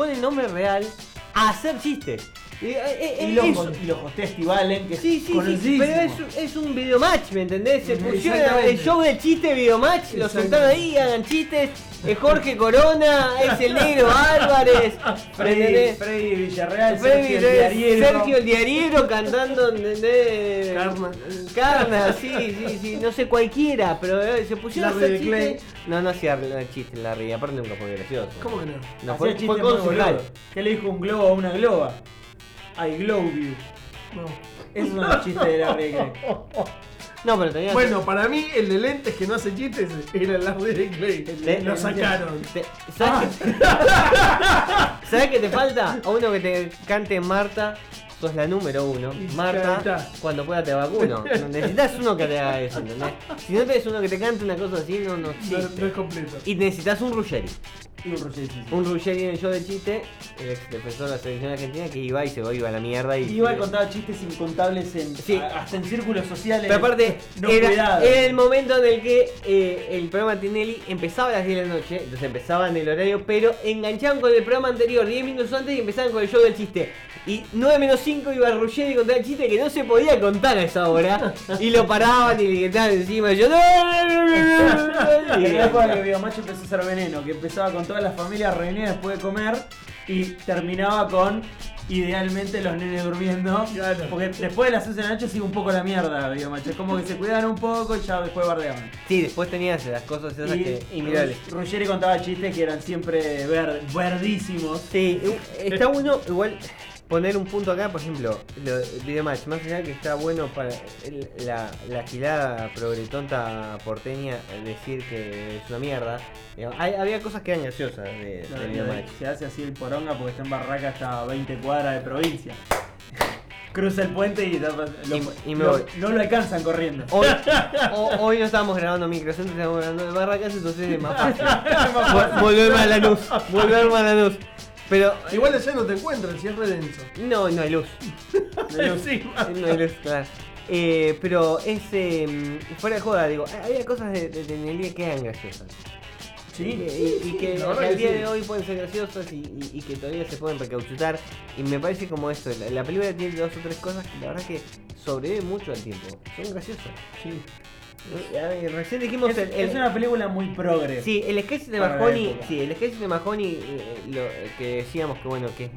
Speaker 4: con el nombre real a hacer chistes. Y, eh, eh,
Speaker 3: Y los,
Speaker 4: eso-
Speaker 3: y los Allen, que
Speaker 4: Sí,
Speaker 3: es
Speaker 4: sí, sí, pero es, un- es un videomatch, ¿me entendés? Se pusieron el show del chiste videomatch, lo sentaron ahí, hagan chistes. Es Jorge Corona, es el negro Álvarez, ¿me
Speaker 3: Freddy? Freddy Villarreal,
Speaker 4: Freddy,
Speaker 3: Sergio el Diariero.
Speaker 4: Sergio el Diariero cantando ¿entendés?
Speaker 2: Carna.
Speaker 4: Carna, sí, sí, sí, no sé cualquiera, pero eh, se pusieron a
Speaker 2: Larry
Speaker 4: hacer
Speaker 2: de Clay.
Speaker 4: chistes. No, no hacía chiste Larry, aparte nunca fue gracioso.
Speaker 2: ¿Cómo que no?
Speaker 4: No, fue,
Speaker 3: chistes
Speaker 4: fue
Speaker 3: muy
Speaker 4: con su
Speaker 3: boludos.
Speaker 4: hal.
Speaker 3: ¿Qué le dijo un globo a una globa? I glow you.
Speaker 2: No.
Speaker 3: Esos son los chistes de Larry Clay. [laughs]
Speaker 4: No, pero tenía
Speaker 2: Bueno, para mí el de lentes que no hace chistes era el Larry de Clay. [laughs]
Speaker 4: Te-
Speaker 2: Lo sacaron.
Speaker 4: Te- ¿Sabes, qué? [laughs] ¿Sabes qué te falta? A uno que te cante Marta, sos la número uno.
Speaker 2: Y
Speaker 4: Marta,
Speaker 2: está.
Speaker 4: cuando pueda te vacuno. [laughs] Necesitas uno que te haga eso, ¿entendés? Si no tenés uno que te cante una cosa así, no, no
Speaker 2: No,
Speaker 4: existe.
Speaker 2: no es completo.
Speaker 4: Y necesitas un Ruggeri.
Speaker 3: Y un Ruggeri.
Speaker 4: Un Ruggeri en el show de chiste, el ex defensor de la selección argentina, que iba y se iba a la mierda y.
Speaker 3: Iba y contaba chistes incontables en,
Speaker 4: Sí.
Speaker 3: a- hasta en círculos sociales.
Speaker 4: Pero aparte,
Speaker 3: no
Speaker 4: era, era el momento en el que eh, el programa Tinelli empezaba a las 10 de la noche, entonces empezaban el horario, pero enganchaban con el programa anterior 10 minutos antes y empezaban con el show del chiste. Y 9 menos 5 iba Ruggeri y contaba el chiste que no se podía contar a esa hora. Y lo paraban y le gritaban encima. Y yo.
Speaker 3: Y en la época que Videomatch empezó a ser veneno, que empezaba con todas las familias reunidas después de comer y terminaba con idealmente los nenes durmiendo.
Speaker 2: Claro.
Speaker 3: Porque después de las 11 de la noche sigue un poco la mierda Videomatch. Es como que se cuidaban un poco y ya después bardeaban.
Speaker 4: Sí, después tenías las cosas esas
Speaker 3: Y
Speaker 4: que.
Speaker 3: Ru- Ruggeri contaba chistes que eran siempre ver- verdísimos.
Speaker 4: Sí, u- está bueno igual poner un punto acá, por ejemplo, lo Videomatch, más allá que está bueno para el- la, la gilada progretonta porteña eh, decir que es una mierda, digamos, hay- había cosas que eran graciosas de, de
Speaker 3: y
Speaker 4: Videomatch.
Speaker 3: Se hace así el poronga porque está en Barraca hasta 20 cuadras de provincia. [laughs] Cruza el puente y, lo-
Speaker 4: Y- y me
Speaker 3: lo-
Speaker 4: voy.
Speaker 3: no lo alcanzan corriendo.
Speaker 4: Hoy, [laughs] hoy no estábamos grabando microcentros, estábamos grabando de barracas, entonces es más fácil. [laughs] Vol- Volverme a la luz, volverme a la luz. Pero
Speaker 2: Igual allá no te encuentran si es redenso.
Speaker 4: no, no hay luz. [laughs]
Speaker 2: No hay encima.
Speaker 4: No hay luz, claro. Eh, pero es eh, fuera de joda, digo, había cosas de, de Tinelli que eran graciosas.
Speaker 3: Sí,
Speaker 4: Y que, y- y que
Speaker 2: la
Speaker 4: al día
Speaker 2: sí.
Speaker 4: de hoy pueden ser graciosas y, y- que todavía se pueden recauchutar. Y me parece como esto, la, la película tiene dos o tres cosas que la verdad que sobreviven mucho al tiempo. Son graciosas.
Speaker 2: Sí.
Speaker 4: Recién dijimos
Speaker 3: Es,
Speaker 4: el, el-
Speaker 3: es una película muy progre.
Speaker 4: Sí, el sketch de Mahoney, sí, el sketch de Mahoney, eh, lo, eh, que decíamos que bueno, que es,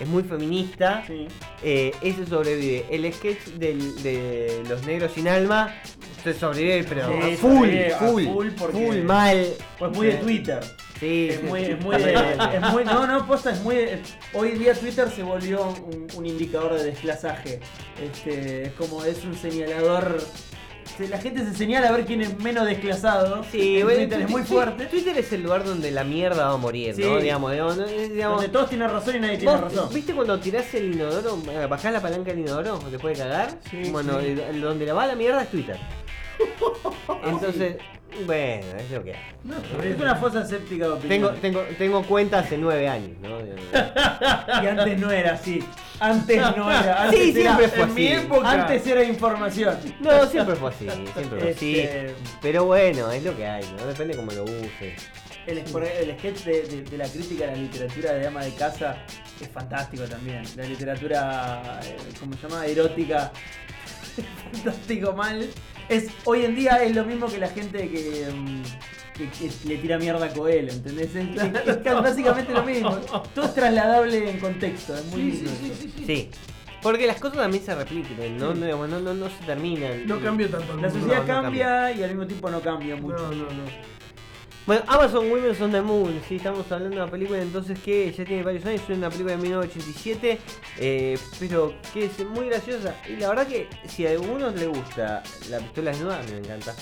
Speaker 4: es muy feminista,
Speaker 3: Sí.
Speaker 4: eh, ese sobrevive. El sketch del- de los negros sin alma, se sobrevive, pero
Speaker 3: Sí,
Speaker 4: full,
Speaker 3: sobrevive
Speaker 4: full,
Speaker 3: full porque-
Speaker 4: full, mal.
Speaker 3: Pues muy de. Twitter.
Speaker 4: Sí,
Speaker 3: Es
Speaker 4: sí,
Speaker 3: muy, es muy, es muy, no, no, posta, es muy, hoy día Twitter se volvió un, un indicador de desplazaje. Este, es como, es un señalador, se- la gente se señala a ver quién es menos desclasado.
Speaker 4: Sí, bueno,
Speaker 3: Twitter es muy fuerte.
Speaker 4: Twitter es el lugar donde la mierda va a morir,
Speaker 3: Sí.
Speaker 4: ¿no? Digamos, digamos, digamos,
Speaker 3: Donde todos tienen razón y nadie tiene razón.
Speaker 4: ¿Viste cuando tirás el inodoro, bajás la palanca del inodoro, te puede cagar?
Speaker 2: Sí,
Speaker 4: bueno,
Speaker 2: sí.
Speaker 4: donde la va la mierda es Twitter. [laughs] Entonces, bueno, es lo que hay.
Speaker 2: No,
Speaker 3: Es una fosa séptica de
Speaker 4: Tengo,
Speaker 3: opinión.
Speaker 4: tengo, tengo cuenta hace nueve años, ¿no?
Speaker 3: Y antes no era así. Antes no era. [laughs] Antes
Speaker 4: Sí,
Speaker 3: era-
Speaker 4: siempre fue
Speaker 2: en mi
Speaker 4: así.
Speaker 2: época.
Speaker 3: Antes era información. [laughs]
Speaker 4: No, siempre fue así, siempre fue así.
Speaker 3: Este,
Speaker 4: Pero bueno, es lo que hay, ¿no? Depende cómo lo uses.
Speaker 3: El, el sketch de, de- de la crítica a la literatura de ama de casa es fantástico también. La literatura, eh, ¿cómo se llama? Erótica. [laughs] fantástico mal. Es, hoy en día es lo mismo que la gente que, mm, que- que le tira mierda a Coelho, ¿entendés? Es, [laughs] es- es casi básicamente lo mismo. Todo es trasladable en contexto. Es muy
Speaker 2: Sí,
Speaker 3: lindo
Speaker 2: sí,
Speaker 3: eso.
Speaker 2: sí, sí, sí.
Speaker 4: Sí. Porque las cosas también se repiten, ¿no?
Speaker 2: Sí.
Speaker 4: No, no, no, no se terminan.
Speaker 2: No cambió tanto el
Speaker 3: La sociedad
Speaker 4: no
Speaker 3: cambia y al mismo tiempo no cambia mucho.
Speaker 2: No, no, no.
Speaker 4: Bueno, Amazon Women on the Moon, sí, estamos hablando de una película entonces que ya tiene varios años, es una película de 1987, eh, pero que es muy graciosa. Y la verdad que si a algunos le gusta La pistola desnuda, me encanta.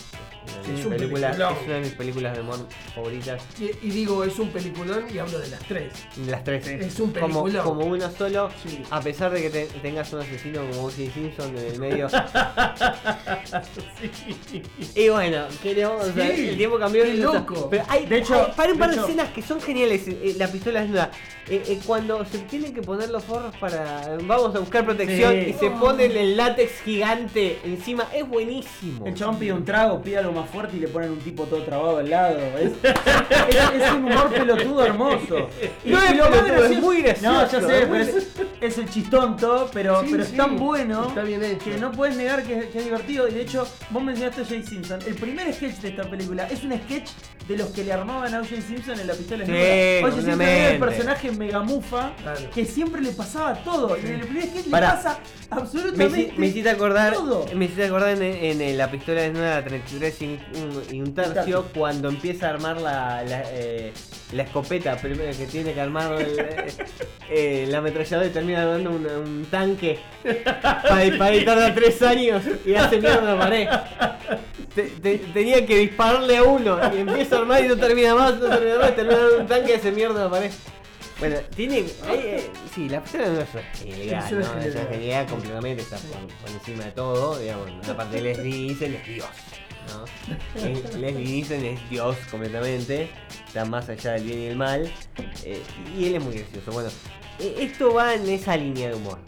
Speaker 4: Una
Speaker 2: Sí, es
Speaker 4: una de mis películas de humor favoritas.
Speaker 2: Y, y digo, es un peliculón y hablo de las tres.
Speaker 4: Las tres.
Speaker 2: Es un
Speaker 4: como,
Speaker 2: peliculón.
Speaker 4: como uno solo,
Speaker 2: Sí.
Speaker 4: a pesar de que te- tengas un asesino como O.J. Simpson en el medio. [laughs] Y bueno, ¿qué le vamos a?
Speaker 2: Sí,
Speaker 4: El tiempo cambió.
Speaker 2: qué loco.
Speaker 4: Pero hay,
Speaker 3: De hecho-
Speaker 4: hay- para un par de escenas que son geniales. eh, la pistola desnuda. Eh, eh, cuando se tienen que poner los forros para. Vamos a buscar protección
Speaker 3: Sí.
Speaker 4: y se ponen el látex gigante encima. Es buenísimo.
Speaker 3: El chabón pide un trago, pide algo más fuerte y le ponen un tipo todo trabado al lado. Es, [laughs] es- es un humor pelotudo hermoso. Y, [laughs]
Speaker 4: No es pelotudo, es muy gracioso,
Speaker 3: No, ya sé, pero es, es el chistonto, pero,
Speaker 2: Sí,
Speaker 3: pero
Speaker 2: sí,
Speaker 3: es tan bueno
Speaker 2: está bien hecho.
Speaker 3: que no puedes negar que, que es divertido. Y de hecho, vos mencionaste a Jay Simpson. El primer sketch de esta película es un sketch de los que le armaban a O.J. Simpson en la pistola
Speaker 4: Sí,
Speaker 3: desnuda. O.J. Simpson era el personaje megamufa
Speaker 2: Claro.
Speaker 3: que siempre le pasaba todo. Y en el primer
Speaker 4: Pará.
Speaker 3: le pasa
Speaker 4: Me,
Speaker 3: absolutamente
Speaker 4: me hiciste acordar,
Speaker 3: todo.
Speaker 4: me hiciste acordar en, en, en la pistola desnuda 33 y un, y un tercio
Speaker 3: tercio.
Speaker 4: cuando empieza a armar la, la, eh, la escopeta primero que tiene que armar el, eh, eh, la ametralladora y termina dando un, un tanque [laughs] para disparar y tarda tres años y hace mierda la pared. Te- te- tenía que dispararle a uno y empieza a armar y no termina más, no termina más, termina un tanque y hace mierda la pared. Bueno, tiene. hay, eh, sí, la persona no es una genialidad, ¿no? Es una
Speaker 2: genialidad.
Speaker 4: completamente, está por, por encima de todo, digamos. Aparte de Leslie Nielsen es Dios, ¿no? Eh, Leslie Nielsen es Dios completamente, está más allá del bien y el mal, eh, y él es muy gracioso. Bueno, esto va en esa línea de humor.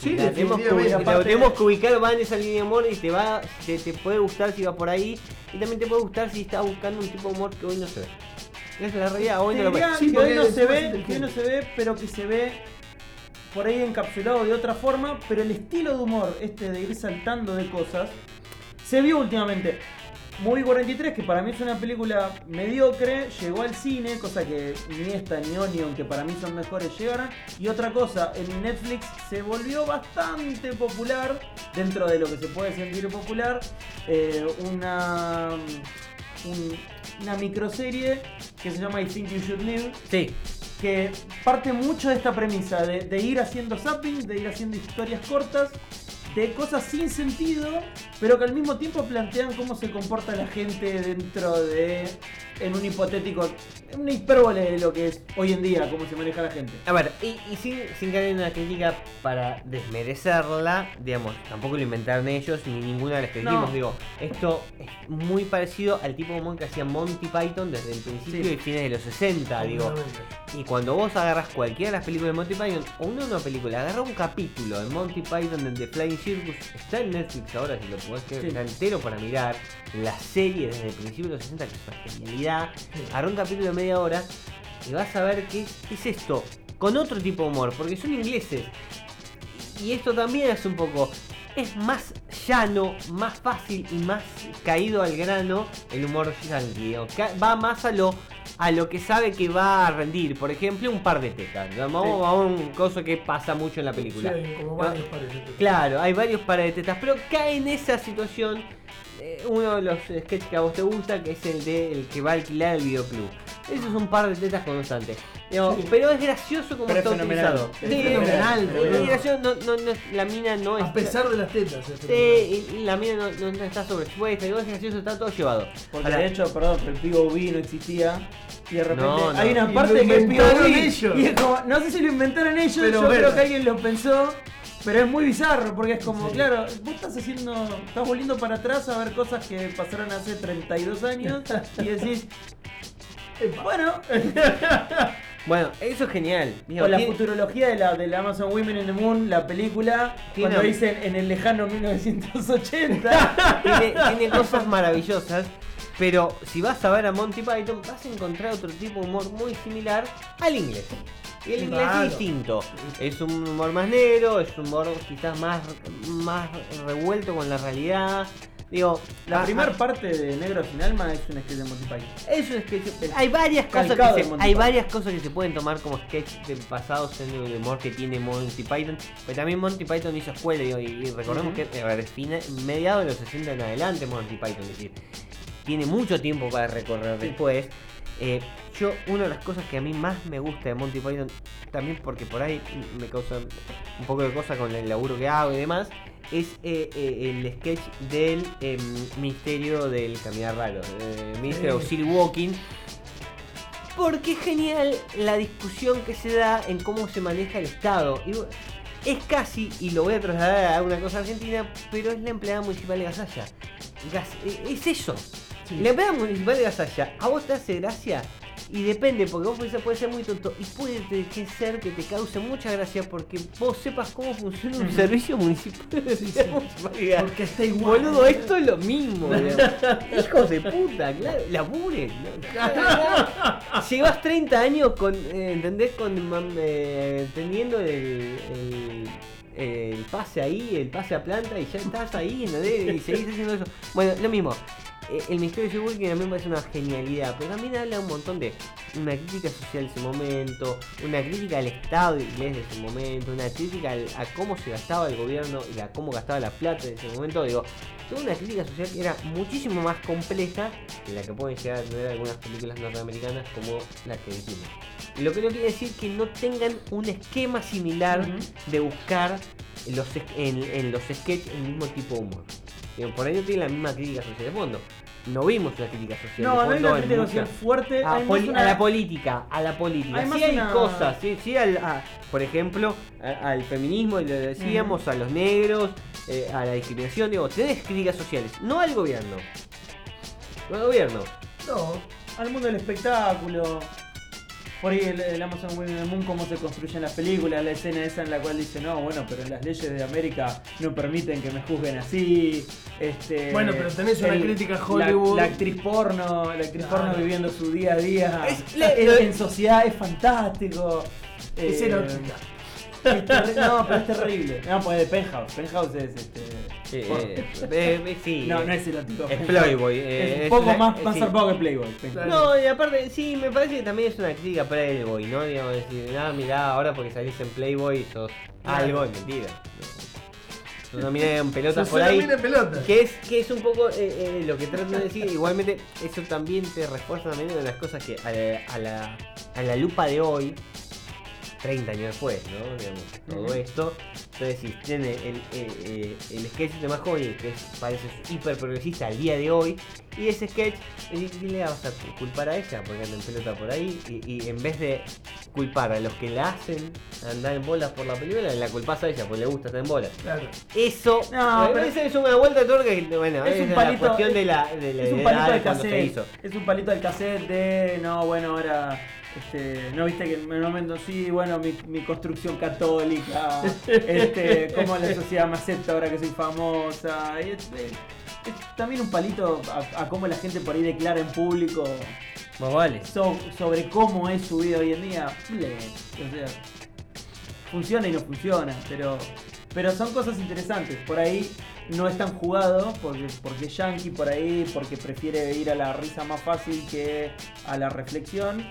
Speaker 2: Sí,
Speaker 4: la tenemos que, la
Speaker 3: Aparte-
Speaker 4: tenemos que ubicar, va en esa línea de humor y te va, te, te puede gustar si va por ahí, y también te puede gustar si estás buscando un tipo de humor que hoy no se ve. Esa es la realidad, hoy no lo
Speaker 3: diría
Speaker 2: Sí,
Speaker 3: que hoy no se ve, que hoy no se ve, pero que se ve por ahí encapsulado de otra forma, pero el estilo de humor, este de ir saltando de cosas, se vio últimamente. Movie 43, que para mí es una película mediocre, llegó al cine, cosa que ni esta ni Onion, que para mí son mejores, llegaron. Y otra cosa, en Netflix se volvió bastante popular, dentro de lo que se puede sentir popular, eh, una, un- una microserie que se llama I Think You Should Live,
Speaker 4: Sí,
Speaker 3: que parte mucho de esta premisa de, de ir haciendo zapping, de ir haciendo historias cortas, de cosas sin sentido, pero que al mismo tiempo plantean cómo se comporta la gente dentro de, en un hipotético, una hipérbole de lo que es hoy en día, cómo se maneja la gente.
Speaker 4: A ver, y, y sin, sin caer en una crítica para desmerecerla, digamos, tampoco lo inventaron ellos ni ninguna de las que
Speaker 3: No.
Speaker 4: dijimos. Digo, esto es muy parecido al tipo de humor que hacía Monty Python desde el principio
Speaker 3: Sí.
Speaker 4: y fines de los 60, digo. Y cuando vos agarras cualquiera de las películas de Monty Python, o una nueva película, agarra un capítulo de Monty Python en The Flying Circus, está en Netflix ahora, si lo podés creer,
Speaker 3: Sí.
Speaker 4: está entero para mirar, la serie desde el principio de los 60, que es una genialidad, agarra un capítulo de media hora y vas a ver qué, qué es esto, con otro tipo de humor, porque son ingleses. Y esto también es un poco, es más llano, más fácil y más caído al grano el humor yankee. Va más a lo, a lo que sabe que va a rendir. Por ejemplo, un par de tetas. Vamos
Speaker 3: Sí.
Speaker 4: a un coso que pasa mucho en la película.
Speaker 2: Sí, como varios parece.
Speaker 4: Claro, hay varios pares de tetas, pero cae en esa situación eh, uno de los sketches que a vos te gusta, que es el de el que va a alquilar el videoclub. Eso es un par de tetas constante. Digo,
Speaker 2: Sí.
Speaker 4: Pero es gracioso como
Speaker 3: Pero es
Speaker 4: está
Speaker 3: fenomenal.
Speaker 4: utilizado.
Speaker 3: Es
Speaker 4: Sí,
Speaker 2: fenomenal,
Speaker 4: es-
Speaker 2: boludo.
Speaker 4: es gracioso, no, no, no, la mina no
Speaker 2: A
Speaker 4: está.
Speaker 2: pesar de las tetas. es
Speaker 4: Sí, y- la mina no, no- está sobreexpuesta, digo, es gracioso, está todo llevado.
Speaker 3: Porque
Speaker 4: Ahora,
Speaker 3: de hecho, perdón, pero el POV no existía. Y de repente
Speaker 4: No, no.
Speaker 3: hay una parte que es
Speaker 2: inventaron
Speaker 3: POV.
Speaker 2: ellos.
Speaker 3: Y es como, no sé si lo inventaron ellos,
Speaker 2: Pero
Speaker 3: yo
Speaker 2: bueno.
Speaker 3: creo que alguien lo pensó. Pero es muy bizarro, porque es como,
Speaker 2: Sí.
Speaker 3: claro, vos estás haciendo, estás volviendo para atrás a ver cosas que pasaron hace 32 años [laughs] y decís, bueno, [laughs]
Speaker 4: Bueno, eso es genial. Digo,
Speaker 3: o la futurología de la, de la Amazon Women in the Moon, la película,
Speaker 4: Tiene-
Speaker 3: cuando dicen en el lejano 1980. [laughs]
Speaker 4: tiene, tiene cosas maravillosas. Pero si vas a ver a Monty Python, vas a encontrar otro tipo de humor muy similar al inglés. Y el inglés
Speaker 2: Claro.
Speaker 4: es distinto. Es un humor más negro, es un humor quizás más, más revuelto con la realidad. Digo,
Speaker 3: La
Speaker 4: ah,
Speaker 3: primera
Speaker 4: ah,
Speaker 3: parte de Negro sin Alma es un sketch de Monty Python.
Speaker 4: es que hay varias cosas que se, hay varias cosas que se pueden tomar como sketch de basados en el humor que tiene Monty Python, pero también Monty Python hizo escuela digo, y, y recordemos que a mediados de los 60 en adelante Monty Python, es decir, tiene mucho tiempo para recorrer
Speaker 3: Sí.
Speaker 4: después. Eh, yo, una de las cosas que a mí más me gusta de Monty Python, también porque por ahí me causa un poco de cosa con el laburo que hago y demás, es eh, eh, el sketch del em, misterio del caminar raro, eh, Mystery of
Speaker 2: Sí.
Speaker 4: Walking. Porque es genial la discusión que se da en cómo se maneja el Estado. Y es casi, y lo voy a trasladar a una cosa argentina, pero es la empleada municipal de Gasalla. Gas- eh, es eso.
Speaker 2: Sí.
Speaker 4: La empleada municipal de Gasalla, a vos te hace gracia. Y depende, porque vos puede ser muy tonto. Y puede ser que te cause mucha gracia porque vos sepas cómo funciona un servicio municipal
Speaker 2: Sí, sí. Porque está igual.
Speaker 4: Boludo, esto es lo mismo. Hijos de puta, claro, laburen. ¿no? [laughs] Llevas 30 años con, eh, ¿entendés? Con, eh, teniendo el, el, el pase ahí, el pase a planta y ya estás ahí, ¿entendés? Y seguís haciendo eso. Bueno, lo mismo. Eh, el misterio de Walking a mí me parece una genialidad, pero también habla un montón de una crítica social de ese momento, una crítica al Estado inglés de ese momento, una crítica al- a cómo se gastaba el gobierno y a cómo gastaba la plata en ese momento. Digo, tuvo una crítica social que era muchísimo más compleja que la que pueden llegar a tener algunas películas norteamericanas como la que dijimos. Lo que no quiere decir que no tengan un esquema similar de buscar los, en, en los sketches el mismo tipo de humor. Digo, por ahí no tiene la misma crítica social de fondo. No vimos una crítica social
Speaker 3: No,
Speaker 4: de
Speaker 3: no hay
Speaker 4: fondo
Speaker 3: una crítica social fuerte.
Speaker 4: a,
Speaker 3: una-
Speaker 4: la política, a la política.
Speaker 3: Hay
Speaker 4: Sí hay
Speaker 3: una-
Speaker 4: cosas, sí, sí al, a- por ejemplo, a- al feminismo, lo decíamos, a los negros, eh, a la discriminación, digo, tenés críticas sociales, no al gobierno. No al gobierno.
Speaker 2: No,
Speaker 3: al mundo del espectáculo. Por ahí el, el Amazon Women Moon, cómo se construyen las películas, la escena esa en la cual dice, no, bueno, pero las leyes de América no permiten que me juzguen así. Este,
Speaker 2: Bueno, pero tenés una crítica a Hollywood.
Speaker 3: La, actriz porno, la actriz porno viviendo su día a día.
Speaker 4: Es-
Speaker 3: en sociedad es fantástico.
Speaker 2: es
Speaker 3: Eh,
Speaker 2: erótica.
Speaker 3: Es no, pero es terrible. No, pues de Penthouse. Penthouse es este.
Speaker 4: Eh, [laughs] eh, eh, sí,
Speaker 3: no, no es erótico.
Speaker 4: es
Speaker 3: Penthouse.
Speaker 4: Playboy. eh,
Speaker 3: es un
Speaker 4: es
Speaker 3: poco más, más
Speaker 4: sí.
Speaker 3: zarpado que Playboy. Penthouse.
Speaker 4: No, y aparte, sí, me parece que también es una crítica a Playboy, ¿no? Digamos, decir, nada, mirá, ahora porque salís en Playboy sos algo, es mentira. Mina en pelotas por ahí.
Speaker 2: mina en pelota.
Speaker 4: Que es, que es un poco eh, eh, lo que trato de decir. Igualmente, eso también te refuerza también de las cosas que a la, a la, a la lupa de hoy, 30 años después, ¿no? Digamos, todo esto. Entonces, si tiene el, eh, el sketch de más joven, que es, parece hiper progresista al día de hoy, y ese sketch, ¿y qué le vas a culpar a ella? Porque anda en pelota por ahí, y, y en vez de culpar a los que la hacen andar en bolas por la película, la culpas a ella porque le gusta estar en bolas.
Speaker 2: Claro.
Speaker 4: Eso,
Speaker 3: No, pero-
Speaker 4: veces es una vuelta de tuerca que, bueno,
Speaker 3: Es un
Speaker 4: la
Speaker 3: palito-
Speaker 4: cuestión de la, de la
Speaker 3: Es un
Speaker 4: de
Speaker 3: palito
Speaker 4: cuando se
Speaker 3: cassette. Es un palito del cassette de. No, bueno, ahora. Este, no viste que en un momento sí, bueno, mi, mi construcción católica, [laughs] este, cómo la sociedad me acepta ahora que soy famosa. Y es, es- es también un palito a, a cómo la gente por ahí declara en público
Speaker 4: Más vale.
Speaker 3: so- sobre cómo es su vida hoy en día. Bleh, O sea, funciona y no funciona, pero, pero son cosas interesantes. Por ahí no es tan jugado porque, porque es yankee por ahí, porque prefiere ir a la risa más fácil que a la reflexión.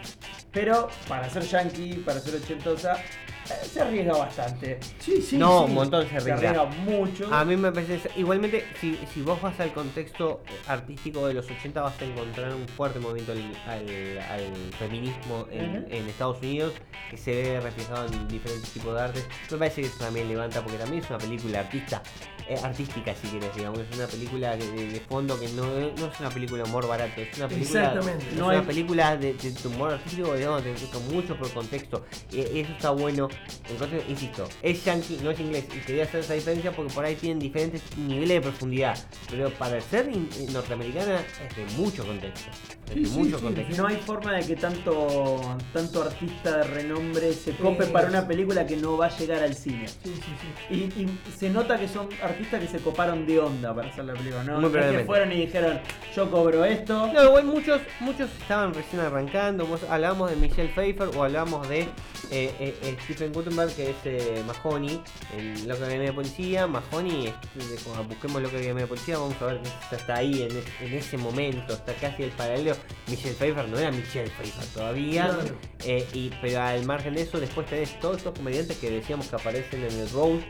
Speaker 3: Pero para ser yankee, para ser ochentosa, se arriesga bastante.
Speaker 2: Sí, sí.
Speaker 4: no,
Speaker 2: sí.
Speaker 4: un montón se
Speaker 3: Se
Speaker 4: arriesga.
Speaker 3: arriesga mucho.
Speaker 4: A mí me parece. Igualmente, si, si vos vas al contexto artístico de los 80, vas a encontrar un fuerte movimiento al, al- al feminismo en, en Estados Unidos que se ve reflejado en diferentes tipos de artes. Me parece que eso también levanta, porque también es una película artista, eh, artística, si quieres, digamos. Es una película de, de fondo que no, no es una película de humor barato, es una película.
Speaker 2: Exactamente.
Speaker 4: Es
Speaker 3: No
Speaker 4: una
Speaker 3: hay-
Speaker 4: película de, de- humor artístico, digamos, de- de- con mucho por contexto. Eh, eso está bueno. En contexto, insisto, es yankee, no es inglés. Y quería hacer esa diferencia porque por ahí tienen diferentes niveles de profundidad. Pero para ser in- eh, norteamericana es de mucho contexto. Es
Speaker 2: Sí,
Speaker 4: de
Speaker 2: sí,
Speaker 4: mucho
Speaker 2: sí,
Speaker 4: contexto.
Speaker 3: No hay forma de que tanto, tanto artista de renombre se cope
Speaker 2: Sí.
Speaker 3: para una película que no va a llegar al cine.
Speaker 2: Sí, sí, sí.
Speaker 3: Y, y se nota que son artistas que se coparon de onda para hacer la película, ¿no?
Speaker 4: Muy
Speaker 3: No es que fueron y dijeron, yo cobro esto.
Speaker 4: No, igual muchos, muchos estaban recién arrancando. Vos hablábamos de Michelle Pfeiffer o hablábamos de eh, eh, eh, Stephen Gutenberg, que es eh, Mahoney, el Loco Academia de Policía. Mahoney, es- como busquemos Loco Academia de Policía, vamos a ver que está- ahí en, es- en ese momento, está casi el paralelo. Michelle Pfeiffer no era Michelle Pfeiffer todavía.
Speaker 2: Claro.
Speaker 4: Eh, y, pero al margen de eso, después tenés todos estos comediantes que decíamos que aparecen en el Roast.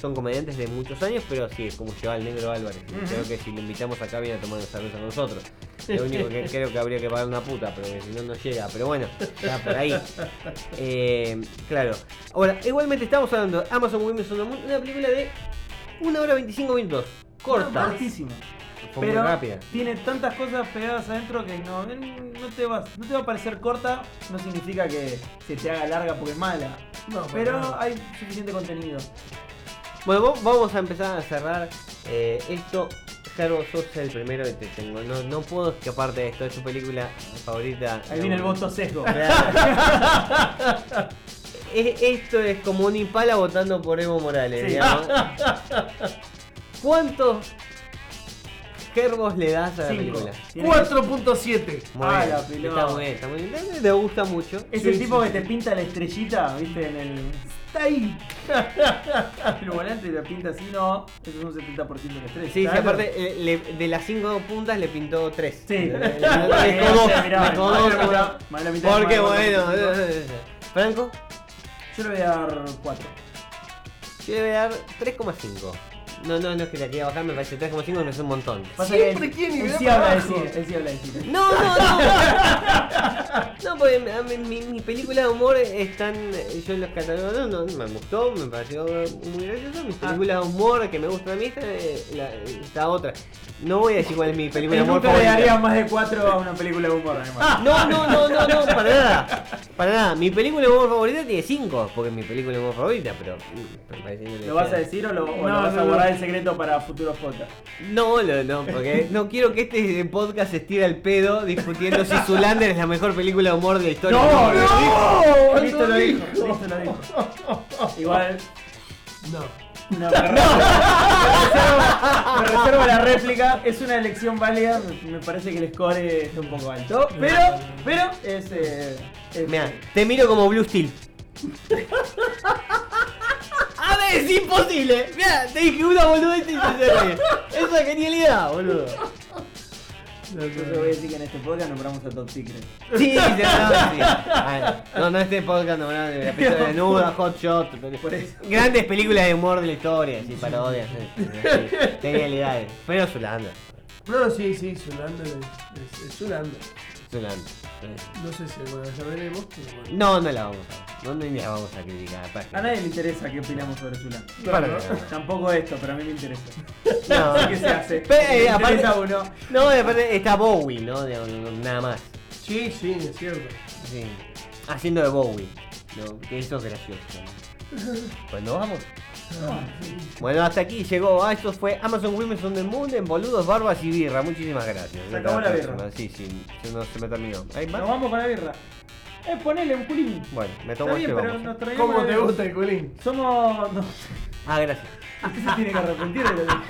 Speaker 4: Son comediantes de muchos años, pero sí, es como lleva el negro Álvarez. Creo que si lo invitamos acá viene a tomar una cerveza con nosotros. Lo [laughs] único que creo que habría que pagar una puta, pero que si no, no llega. Pero bueno, está por ahí. Eh, claro. Ahora, igualmente estamos hablando de Amazon Women's on the Moon, una película de 1 hora 25 minutos. Corta.
Speaker 3: Cortísima.
Speaker 4: Fue muy
Speaker 3: Pero
Speaker 4: rápida.
Speaker 3: tiene tantas cosas pegadas adentro que no, no, te va, no te va a parecer corta, no significa que se te haga larga porque es mala.
Speaker 2: No,
Speaker 3: Pero
Speaker 2: no.
Speaker 3: hay suficiente contenido.
Speaker 4: Bueno, vamos a empezar a cerrar eh, esto. Jaro, sos el primero que te tengo. No, no puedo escaparte de esto. Es tu película favorita.
Speaker 3: Ahí viene el voto sesgo. [laughs]
Speaker 4: Es- esto es como un impala votando por Evo Morales,
Speaker 3: Sí.
Speaker 4: digamos. ¿Cuántos gerbos le das a la
Speaker 3: Cinco.
Speaker 4: película?
Speaker 3: Tiene
Speaker 2: 4.7.
Speaker 4: Muy
Speaker 3: Ah,
Speaker 4: bien.
Speaker 3: la pelota.
Speaker 4: Está muy bien, está muy bien. Me gusta mucho.
Speaker 3: Es
Speaker 2: Sí,
Speaker 3: el tipo
Speaker 2: sí,
Speaker 3: que te pinta la estrellita, viste, en el.
Speaker 2: Está ahí.
Speaker 3: El volante de la pinta así, no. Eso es un 70% del estrés.
Speaker 4: Sí, sí, aparte eh, le- de las cinco puntas le pintó tres.
Speaker 3: Sí. [laughs]
Speaker 4: Le- le- le-
Speaker 3: Sí,
Speaker 4: le dejó dos,
Speaker 3: mirá,
Speaker 4: le dejó
Speaker 3: más de
Speaker 4: dos,
Speaker 3: la mitad,
Speaker 4: bueno.
Speaker 3: más de la mitad,
Speaker 4: Porque
Speaker 3: más de la
Speaker 4: bueno. eh, eh, eh. Franco,
Speaker 3: Yo le voy a dar 4.
Speaker 4: yo le voy a dar 3,5. No, no, no es que la quería bajar, me parece 3,5 me es un montón.
Speaker 2: Siempre quiere
Speaker 3: él
Speaker 2: nivelar
Speaker 3: sí habla de cine, él sí habla de cine.
Speaker 4: No, no, no. [laughs] No, porque mí- mi, mi película de humor están. Yo los catalogo, no, me gustó, me pareció muy gracioso. Mis películas de humor que me gustan a mí, esta, eh, la, esta otra. No voy a decir cuál es mi película de
Speaker 3: Él
Speaker 4: humor
Speaker 3: nunca le daría más de 4 a una película de humor, además. [laughs]
Speaker 4: No, no, no, no, no, para nada. Para nada. Mi película de humor favorita tiene 5, porque es mi película de humor favorita, pero. me parece que le
Speaker 3: ¿Lo vas a decir o lo, o
Speaker 2: No,
Speaker 3: lo vas
Speaker 2: no,
Speaker 3: a
Speaker 2: no.
Speaker 3: guardar el secreto para futuros podcasts?
Speaker 4: No, no, no, porque no quiero que este podcast se estire al pedo discutiendo si Zulander es la mejor película de humor de la historia.
Speaker 3: No,
Speaker 2: no,
Speaker 3: dijo.
Speaker 2: no
Speaker 3: Listo lo dijo. Listo lo dijo. Igual.
Speaker 2: No.
Speaker 3: No, me, reservo, me reservo la réplica. Es una elección válida. Me, me parece que el score está un poco alto. Pero, pero es. Eh, es-
Speaker 4: Mira, te miro como Blue Steel. [laughs] Es imposible. Mira, te dije una boludez y se ríe. Esa es genialidad, boludo.
Speaker 3: Entonces voy a decir que en este podcast nombramos a Top Secret.
Speaker 4: Sí, sí, no, sí. Ay, No, no este podcast, no, no, de la pista desnuda, Hot Shot.
Speaker 3: Por eso.
Speaker 4: Grandes películas de humor de la historia, sí, parodias, sí, sí, genialidades. Pero Zulander.
Speaker 2: No, sí, sí, Zulander es, es, es Zulander.
Speaker 4: Sí.
Speaker 2: No sé si alguna vez la veremos, pero bueno.
Speaker 4: No, no la vamos a No, no ni la vamos a criticar.
Speaker 3: A nadie le interesa qué opinamos sobre.
Speaker 4: Para que-
Speaker 3: Tampoco esto, pero a mí me interesa. [laughs]
Speaker 4: No,
Speaker 3: que se hace.
Speaker 4: Pe- eh, aparte-
Speaker 3: uno.
Speaker 4: No, y aparte está Bowie, ¿no? De- no- nada más.
Speaker 2: Sí, sí, es cierto.
Speaker 4: Sí. Haciendo de Bowie. ¿no? Que eso es gracioso. ¿no? [laughs] Pues nos vamos. Bueno, hasta aquí llegó. Ah, esto fue Amazon Women's on the Moon en boludos, barbas y birra. Muchísimas gracias.
Speaker 3: Se acabó la birra.
Speaker 4: Sí, sí, se, no, se me terminó.
Speaker 3: Nos vamos con la birra. Eh, ponele un culín.
Speaker 4: Bueno, me
Speaker 3: Está
Speaker 4: tomo
Speaker 3: bien,
Speaker 4: este
Speaker 3: pero nos traemos.
Speaker 2: ¿Cómo te gusta el culín?
Speaker 3: Somos. No.
Speaker 4: Ah, gracias. [laughs]
Speaker 3: Usted se tiene que arrepentir de lo que dijo.